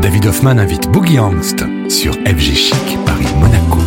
David Hoffman invite Boogie Angst sur FG Chic Paris-Monaco.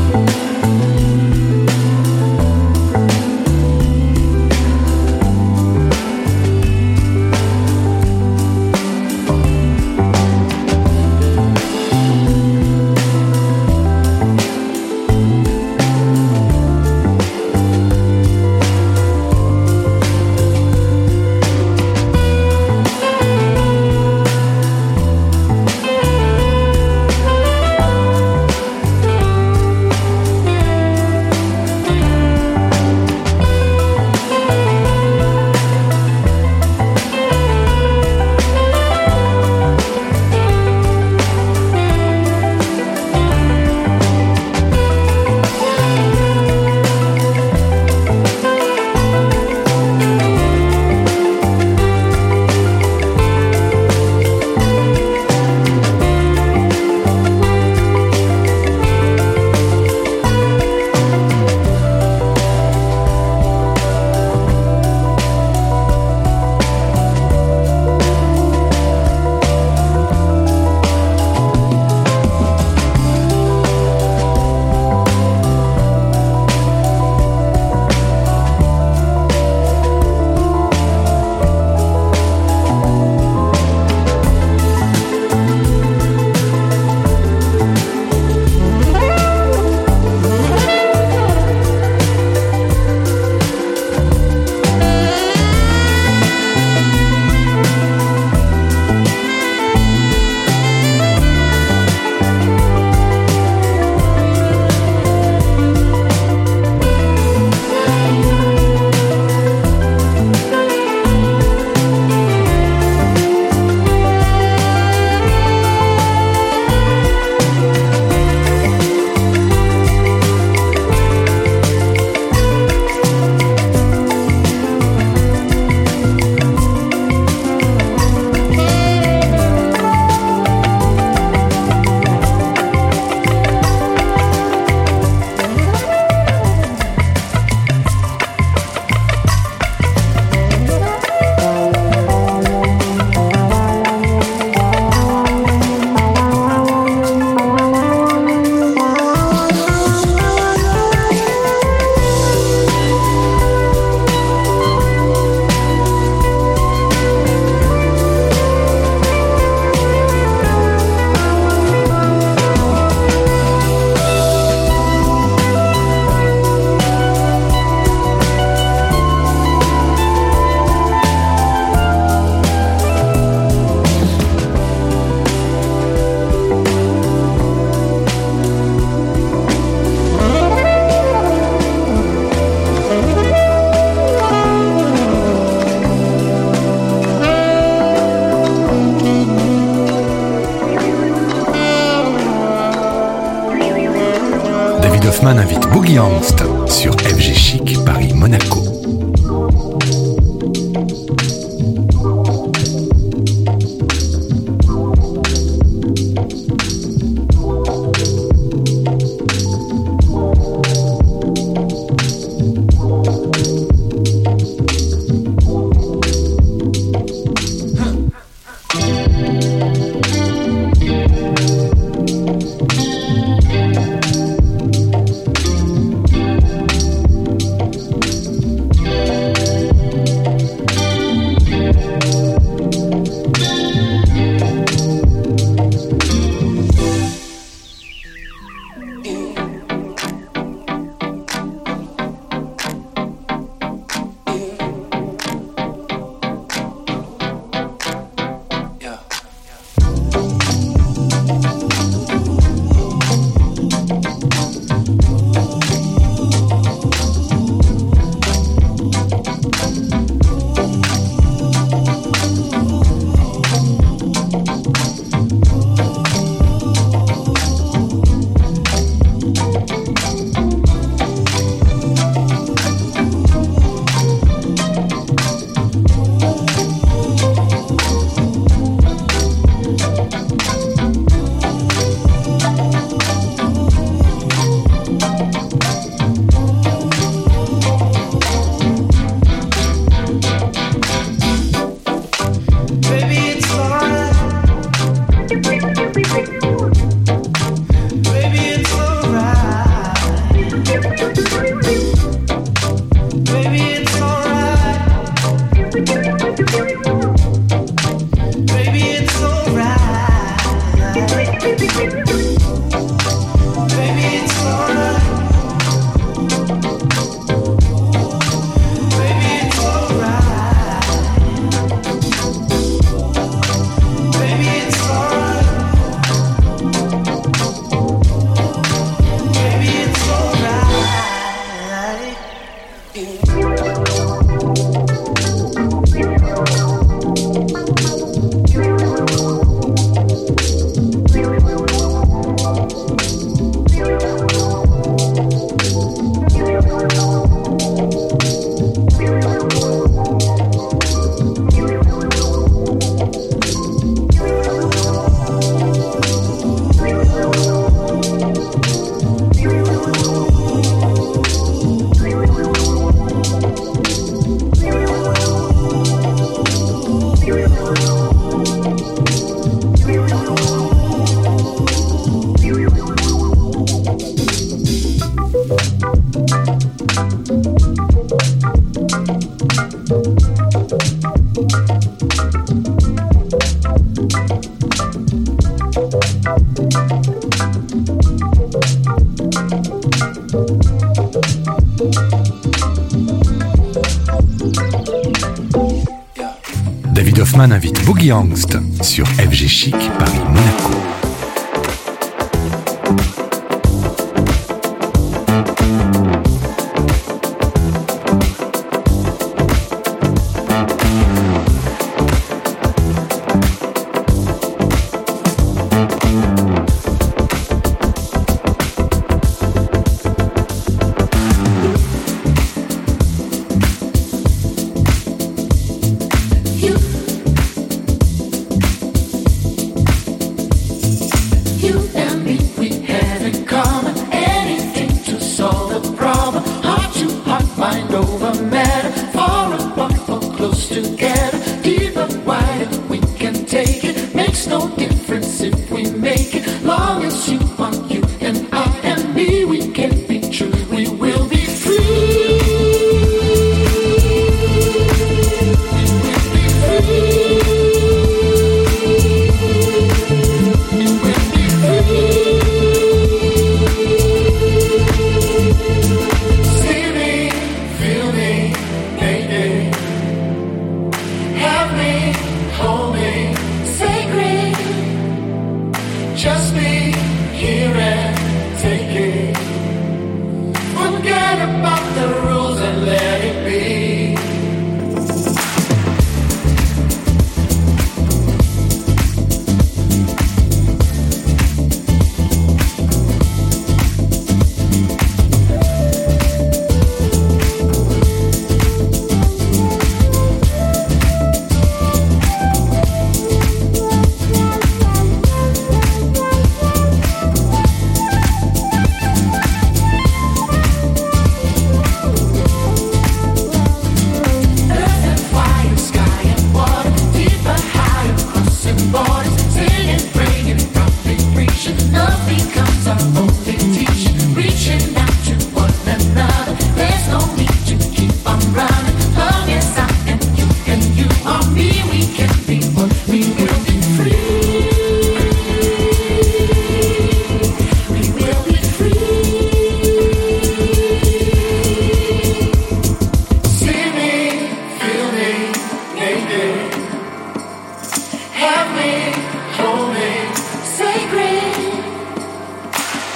Angst sur FG Chic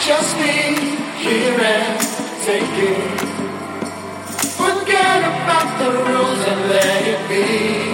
Just be here and take it. Forget about the rules and let it be.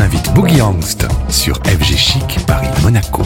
Invite Boogie Angst sur FG Chic Paris-Monaco.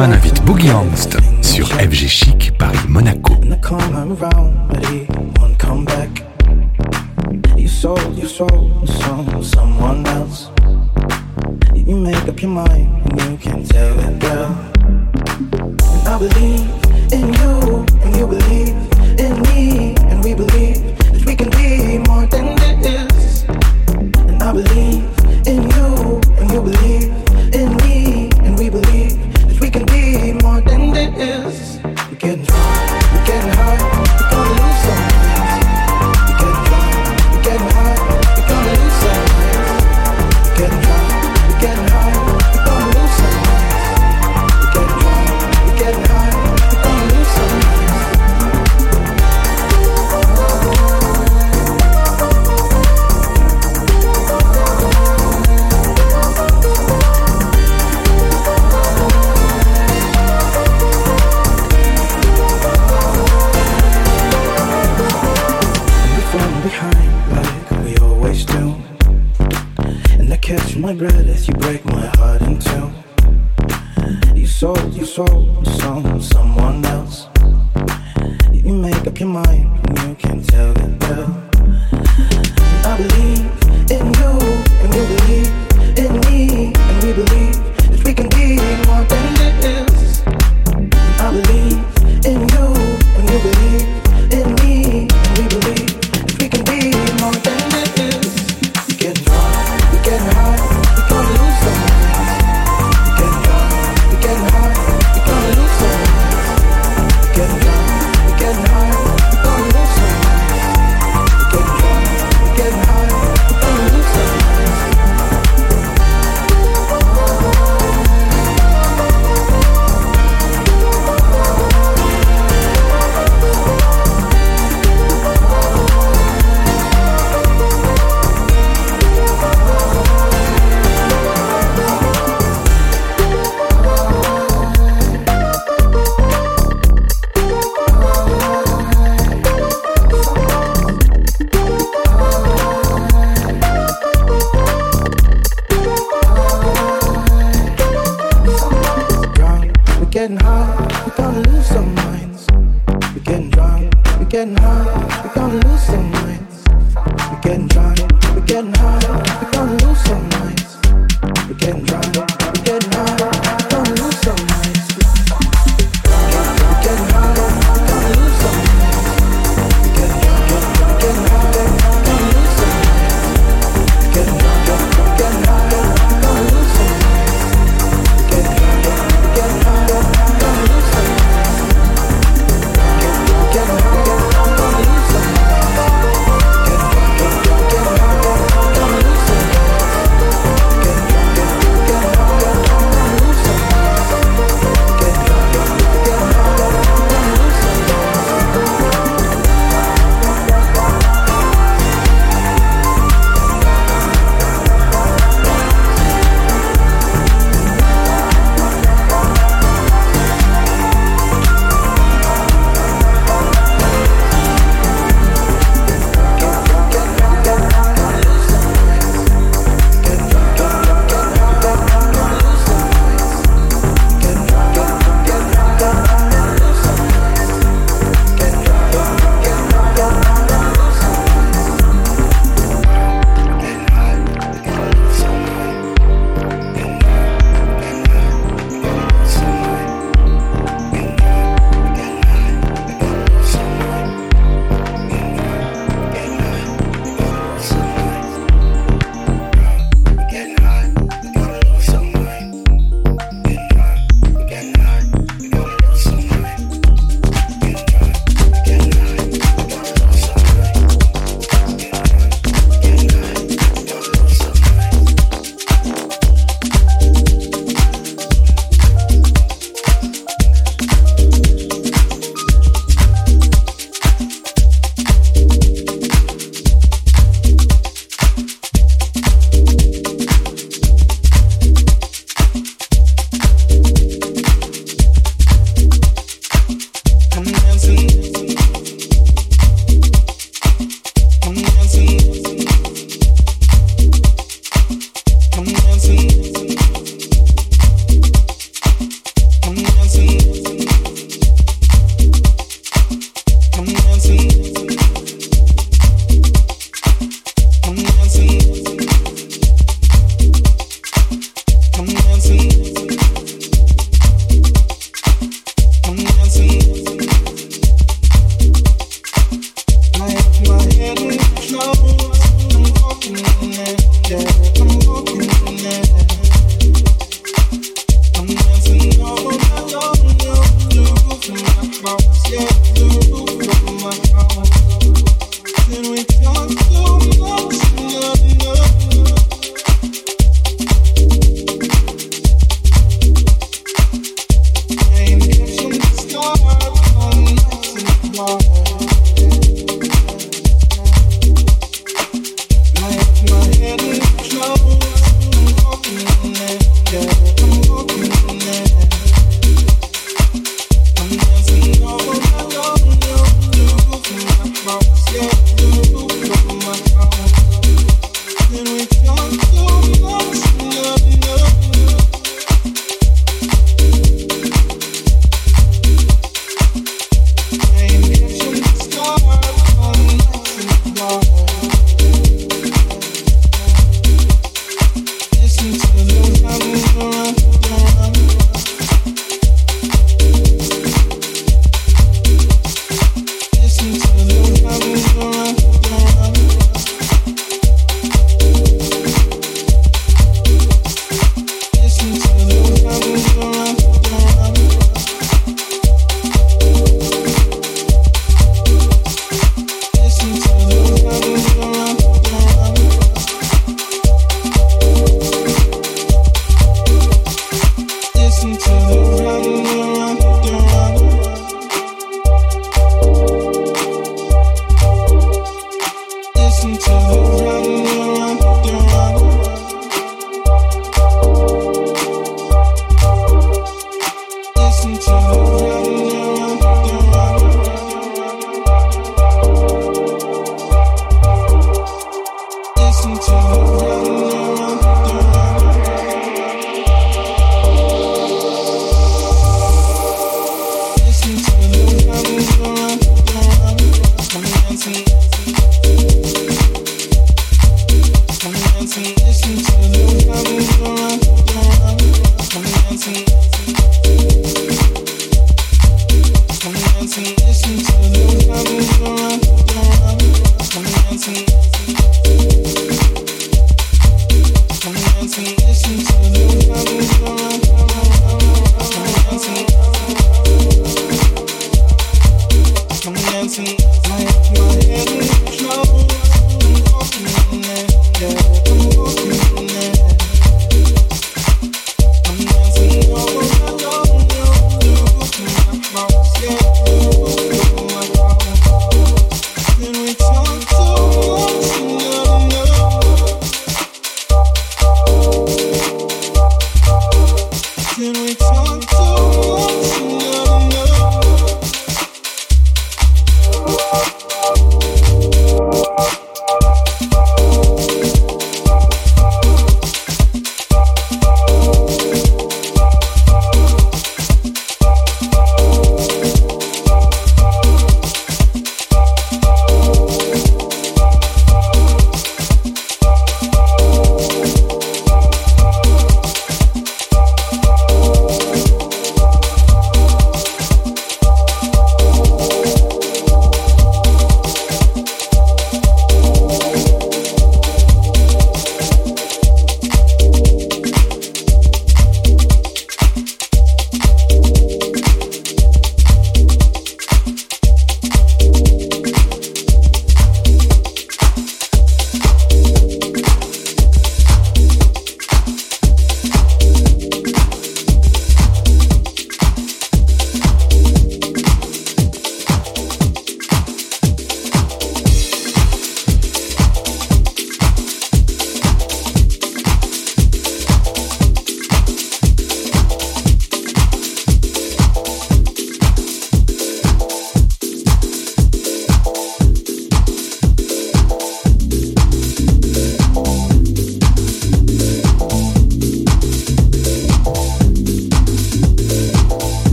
Haussmann invite Boogie Angst sur FG Chic Paris Monaco.